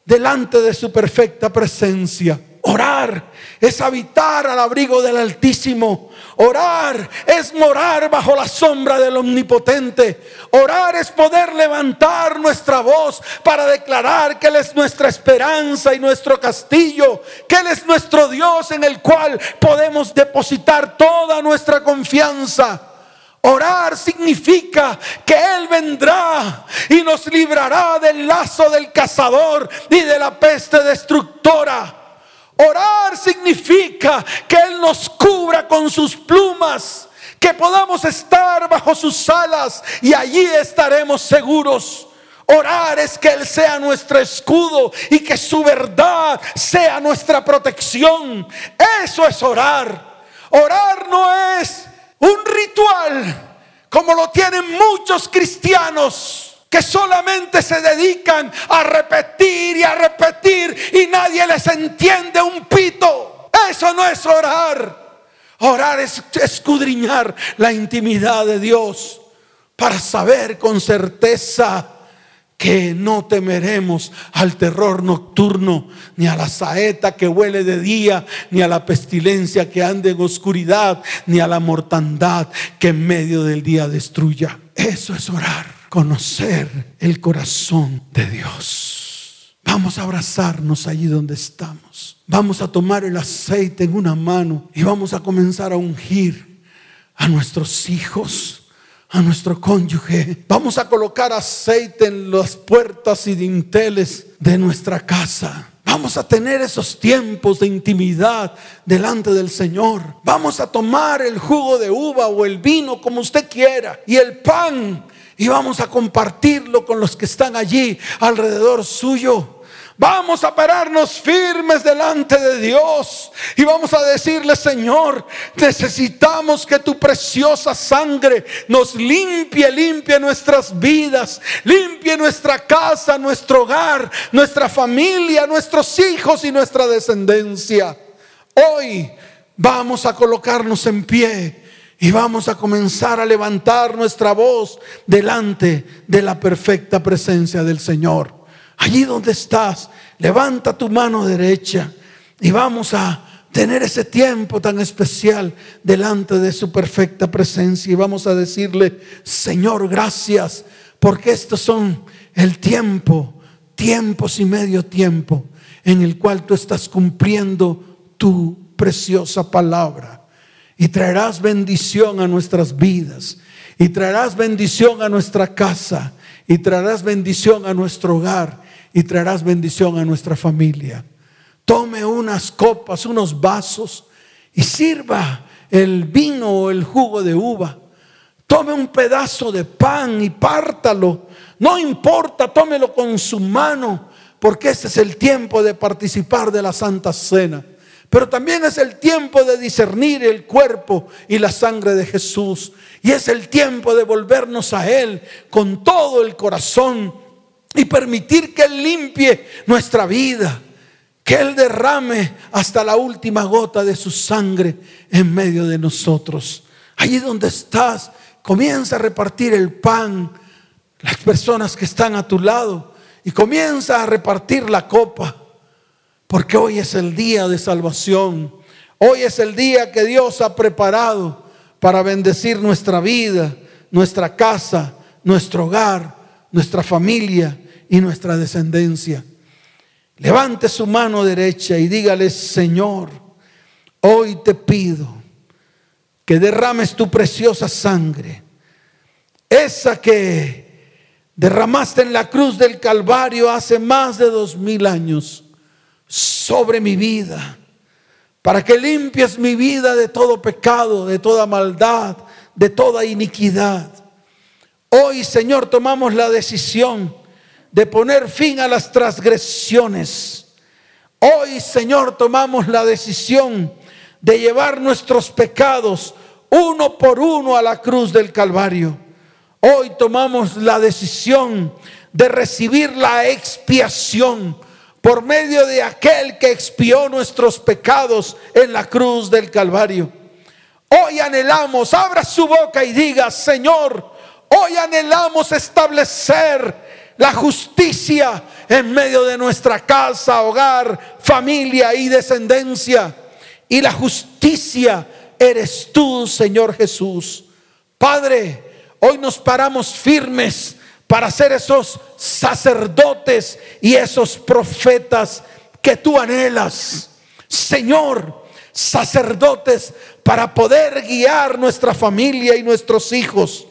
S1: delante de su perfecta presencia. Orar es habitar al abrigo del Altísimo. Orar es morar bajo la sombra del Omnipotente. Orar es poder levantar nuestra voz para declarar que Él es nuestra esperanza y nuestro castillo, que Él es nuestro Dios en el cual podemos depositar toda nuestra confianza. Orar significa que Él vendrá y nos librará del lazo del cazador y de la peste destructora. Orar significa que Él nos cubra con sus plumas, que podamos estar bajo sus alas y allí estaremos seguros. Orar es que Él sea nuestro escudo y que su verdad sea nuestra protección. Eso es orar. Orar no es un ritual como lo tienen muchos cristiaos que solamente se dedican a repetir y a repetir y nadie les entiende un pito. Eso no es orar. Orar es escudriñar la intimidad de Dios para saber con certeza que no temeremos al terror nocturno, ni a la saeta que huele de día, ni a la pestilencia que ande en oscuridad, ni a la mortandad que en medio del día destruya. Eso es orar conocer el corazón de Dios. Vamos a abrazarnos allí donde estamos. Vamos a tomar el aceite en una mano y vamos a comenzar a ungir a nuestros hijos, a nuestro cónyuge. Vamos a colocar aceite en las puertas y dinteles de nuestra casa. Vamos a tener esos tiempos de intimidad delante del Señor. Vamos a tomar el jugo de uva o el vino como usted quiera y el pan y vamos a compartirlo con los que están allí alrededor suyo. Vamos a pararnos firmes delante de Dios y vamos a decirle, Señor, necesitamos que tu preciosa sangre nos limpie, limpie nuestras vidas, limpie nuestra casa, nuestro hogar, nuestra familia, nuestros hijos y nuestra descendencia. Hoy vamos a colocarnos en pie y vamos a comenzar a levantar nuestra voz delante de la perfecta presencia del Señor. Allí donde estás, levanta tu mano derecha y vamos a tener ese tiempo tan especial delante de su perfecta presencia y vamos a decirle, Señor, gracias, porque estos son el tiempo, tiempos y medio tiempo en el cual tú estás cumpliendo tu preciosa palabra y traerás bendición a nuestras vidas y traerás bendición a nuestra casa y traerás bendición a nuestro hogar y traerás bendición a nuestra familia. Tome unas copas, unos vasos y sirva el vino o el jugo de uva. Tome un pedazo de pan y pártalo. No importa, tómelo con su mano, porque ese es el tiempo de participar de la Santa Cena. Pero también es el tiempo de discernir el cuerpo y la sangre de Jesús. Y es el tiempo de volvernos a Él con todo el corazón y permitir que Él limpie nuestra vida. Que Él derrame hasta la última gota de su sangre en medio de nosotros. Allí donde estás, comienza a repartir el pan, las personas que están a tu lado, y comienza a repartir la copa. Porque hoy es el día de salvación. Hoy es el día que Dios ha preparado para bendecir nuestra vida, nuestra casa, nuestro hogar, nuestra familia y nuestra descendencia. Levante su mano derecha y dígale, Señor, hoy te pido que derrames tu preciosa sangre, esa que derramaste en la cruz del Calvario hace más de dos mil años sobre mi vida, para que limpies mi vida de todo pecado, de toda maldad, de toda iniquidad. Hoy, Señor, tomamos la decisión de poner fin a las transgresiones. Hoy, Señor, tomamos la decisión de llevar nuestros pecados uno por uno a la cruz del Calvario. Hoy tomamos la decisión de recibir la expiación por medio de aquel que expió nuestros pecados en la cruz del Calvario. Hoy anhelamos, abra su boca y diga, Señor, hoy anhelamos establecer la justicia en medio de nuestra casa, hogar, familia y descendencia. Y la justicia eres tú, Señor Jesús. Padre, hoy nos paramos firmes para ser esos sacerdotes y esos profetas que tú anhelas. Señor, sacerdotes para poder guiar nuestra familia y nuestros hijos.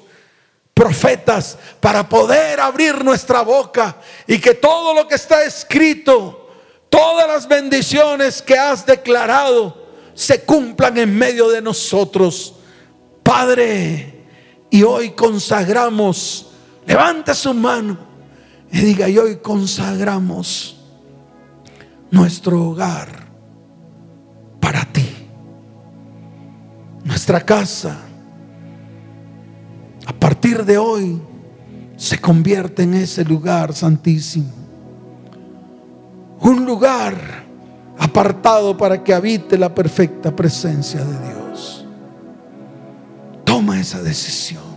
S1: Profetas para poder abrir nuestra boca y que todo lo que está escrito, todas las bendiciones que has declarado, se cumplan en medio de nosotros. Padre, y hoy consagramos Levanta su mano y diga, y hoy consagramos nuestro hogar para ti. Nuestra casa, a partir de hoy, se convierte en ese lugar santísimo. Un lugar apartado para que habite la perfecta presencia de Dios. Toma esa decisión.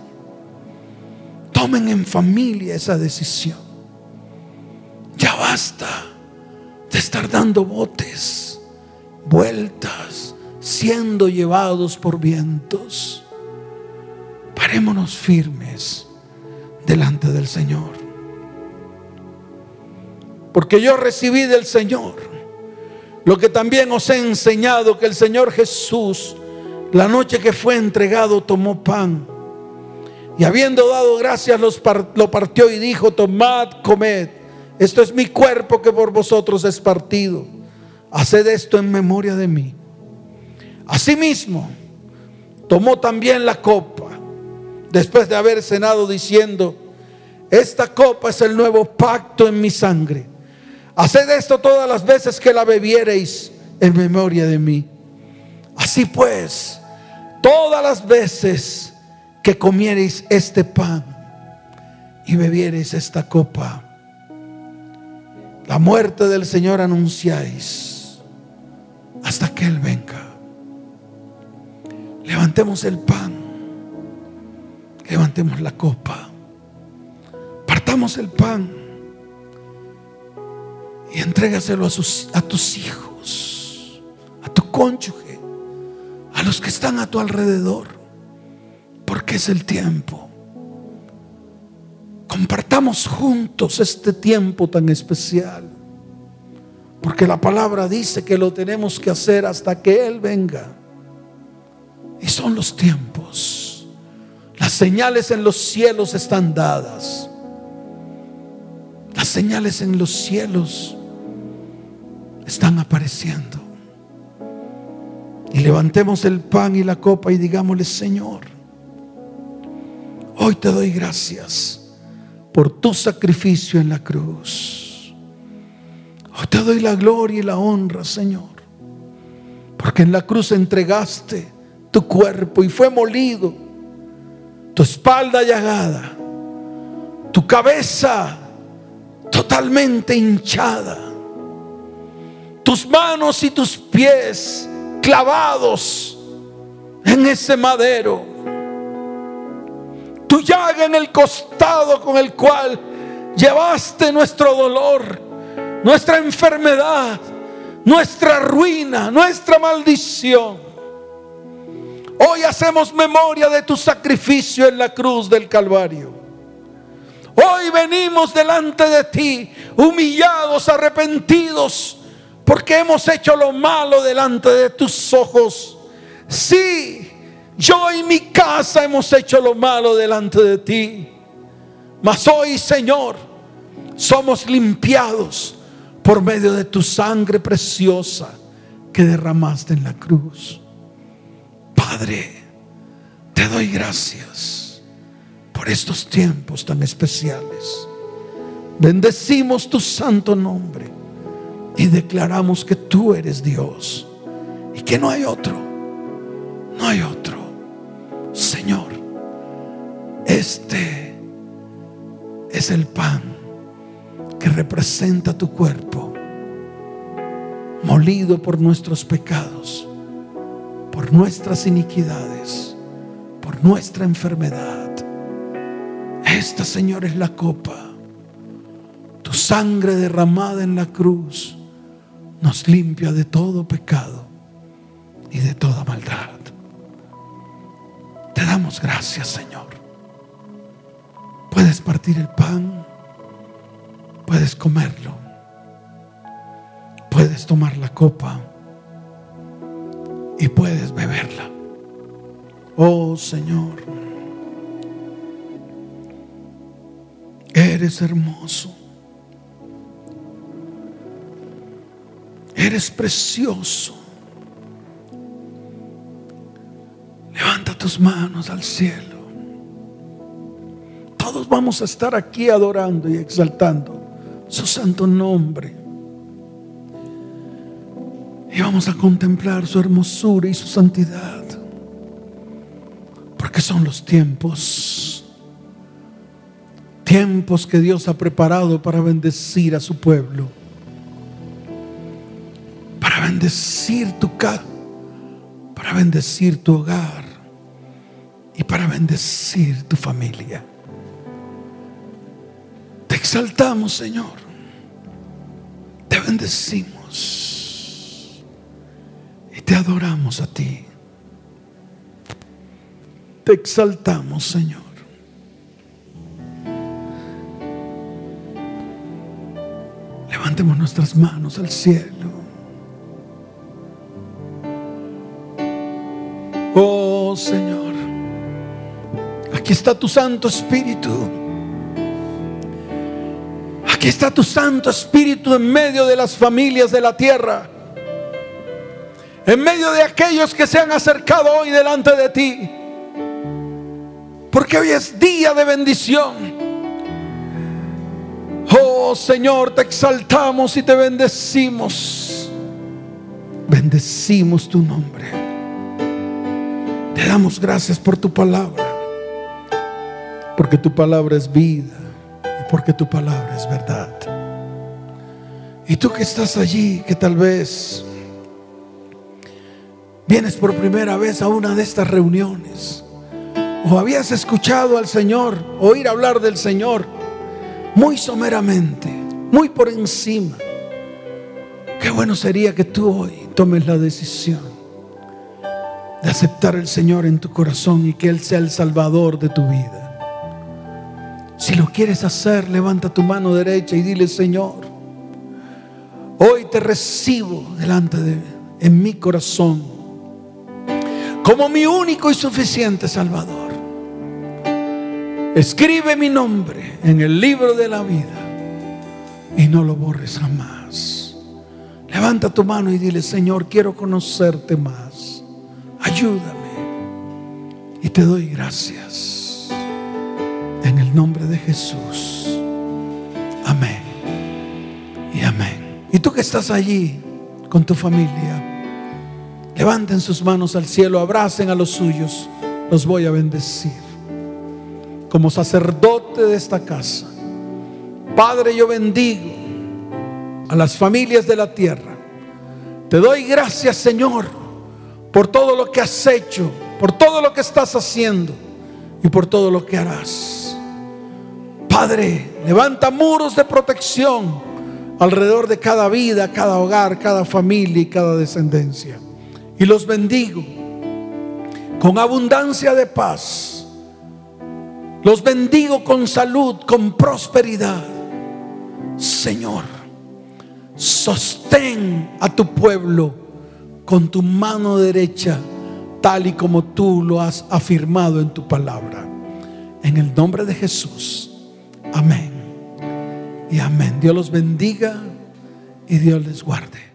S1: Tomen en familia esa decisión. Ya basta de estar dando botes, vueltas, siendo llevados por vientos. Parémonos firmes delante del Señor. Porque yo recibí del Señor lo que también os he enseñado, que el Señor Jesús, la noche que fue entregado, tomó pan y habiendo dado gracias, lo partió y dijo, tomad, comed. Esto es mi cuerpo que por vosotros es partido. Haced esto en memoria de mí. Asimismo, tomó también la copa, después de haber cenado diciendo, esta copa es el nuevo pacto en mi sangre. Haced esto todas las veces que la bebiereis en memoria de mí. Así pues, todas las veces que comiereis este pan y bebiereis esta copa. La muerte del Señor anunciáis hasta que Él venga. Levantemos el pan, levantemos la copa, partamos el pan y entrégaselo a, a tus hijos, a tu cónyuge, a los que están a tu alrededor es el tiempo. Compartamos juntos este tiempo tan especial. Porque la palabra dice que lo tenemos que hacer hasta que Él venga. Y son los tiempos. Las señales en los cielos están dadas. Las señales en los cielos están apareciendo. Y levantemos el pan y la copa y digámosle, Señor, Hoy te doy gracias por tu sacrificio en la cruz. Hoy te doy la gloria y la honra, Señor. Porque en la cruz entregaste tu cuerpo y fue molido, tu espalda llagada, tu cabeza totalmente hinchada, tus manos y tus pies clavados en ese madero tu llaga en el costado con el cual llevaste nuestro dolor, nuestra enfermedad, nuestra ruina, nuestra maldición. Hoy hacemos memoria de tu sacrificio en la cruz del Calvario. Hoy venimos delante de ti, humillados, arrepentidos, porque hemos hecho lo malo delante de tus ojos. Sí, yo y mi casa hemos hecho lo malo delante de ti. Mas hoy, Señor, somos limpiados por medio de tu sangre preciosa que derramaste en la cruz. Padre, te doy gracias por estos tiempos tan especiales. Bendecimos tu santo nombre y declaramos que tú eres Dios y que no hay otro. No hay otro. Este es el pan que representa tu cuerpo, molido por nuestros pecados, por nuestras iniquidades, por nuestra enfermedad. Esta, Señor, es la copa tu sangre derramada en la cruz nos limpia de todo pecado y de toda maldad. Te damos gracias, Señor. Puedes partir el pan, puedes comerlo, puedes tomar la copa y puedes beberla. Oh Señor, eres hermoso. Eres precioso. Levanta tus manos al cielo. Todos vamos a estar aquí adorando y exaltando su santo nombre. Y vamos a contemplar su hermosura y su santidad. Porque son los tiempos. Tiempos que Dios ha preparado para bendecir a su pueblo bendecir tu casa, para bendecir tu hogar y para bendecir tu familia. Exaltamos, Señor. Te bendecimos y te adoramos a ti. Te exaltamos, Señor. Levantemos nuestras manos al cielo. Oh Señor, aquí está tu Santo Espíritu. Aquí está tu Santo Espíritu en medio de las familias de la tierra. En medio de aquellos que se han acercado hoy delante de ti. Porque hoy es día de bendición. Oh Señor, te exaltamos y te bendecimos. Bendecimos tu nombre. Te damos gracias por tu palabra, porque tu palabra es vida porque tu palabra es verdad. Y tú que estás allí, que tal vez vienes por primera vez a una de estas reuniones, o habías escuchado al Señor, oír hablar del Señor muy someramente, muy por encima, qué bueno sería que tú hoy tomes la decisión de aceptar al Señor en tu corazón y que Él sea el salvador de tu vida. Si lo quieres hacer, levanta tu mano derecha y dile, Señor, hoy te recibo delante de en mi corazón como mi único y suficiente Salvador. Escribe mi nombre en el libro de la vida y no lo borres jamás. Levanta tu mano y dile, Señor, quiero conocerte más ayúdame. Y te doy gracias. Nombre de Jesús. Amén. Y amén. Y tú que estás allí con tu familia, levanten sus manos al cielo, abracen a los suyos. Los voy a bendecir. Como sacerdote de esta casa. Padre, yo bendigo a las familias de la tierra. Te doy gracias, Señor por todo lo que has hecho, por todo lo que estás haciendo y por todo lo que harás. Padre, levanta muros de protección alrededor de cada vida, cada hogar, cada familia y cada descendencia. Y los bendigo con abundancia de paz. Los bendigo con salud, con prosperidad. Señor, sostén a tu pueblo con tu mano derecha, tal y como tú lo has afirmado en tu palabra. En el nombre de Jesús. Amén. Y amén. Dios los bendiga y Dios les guarde.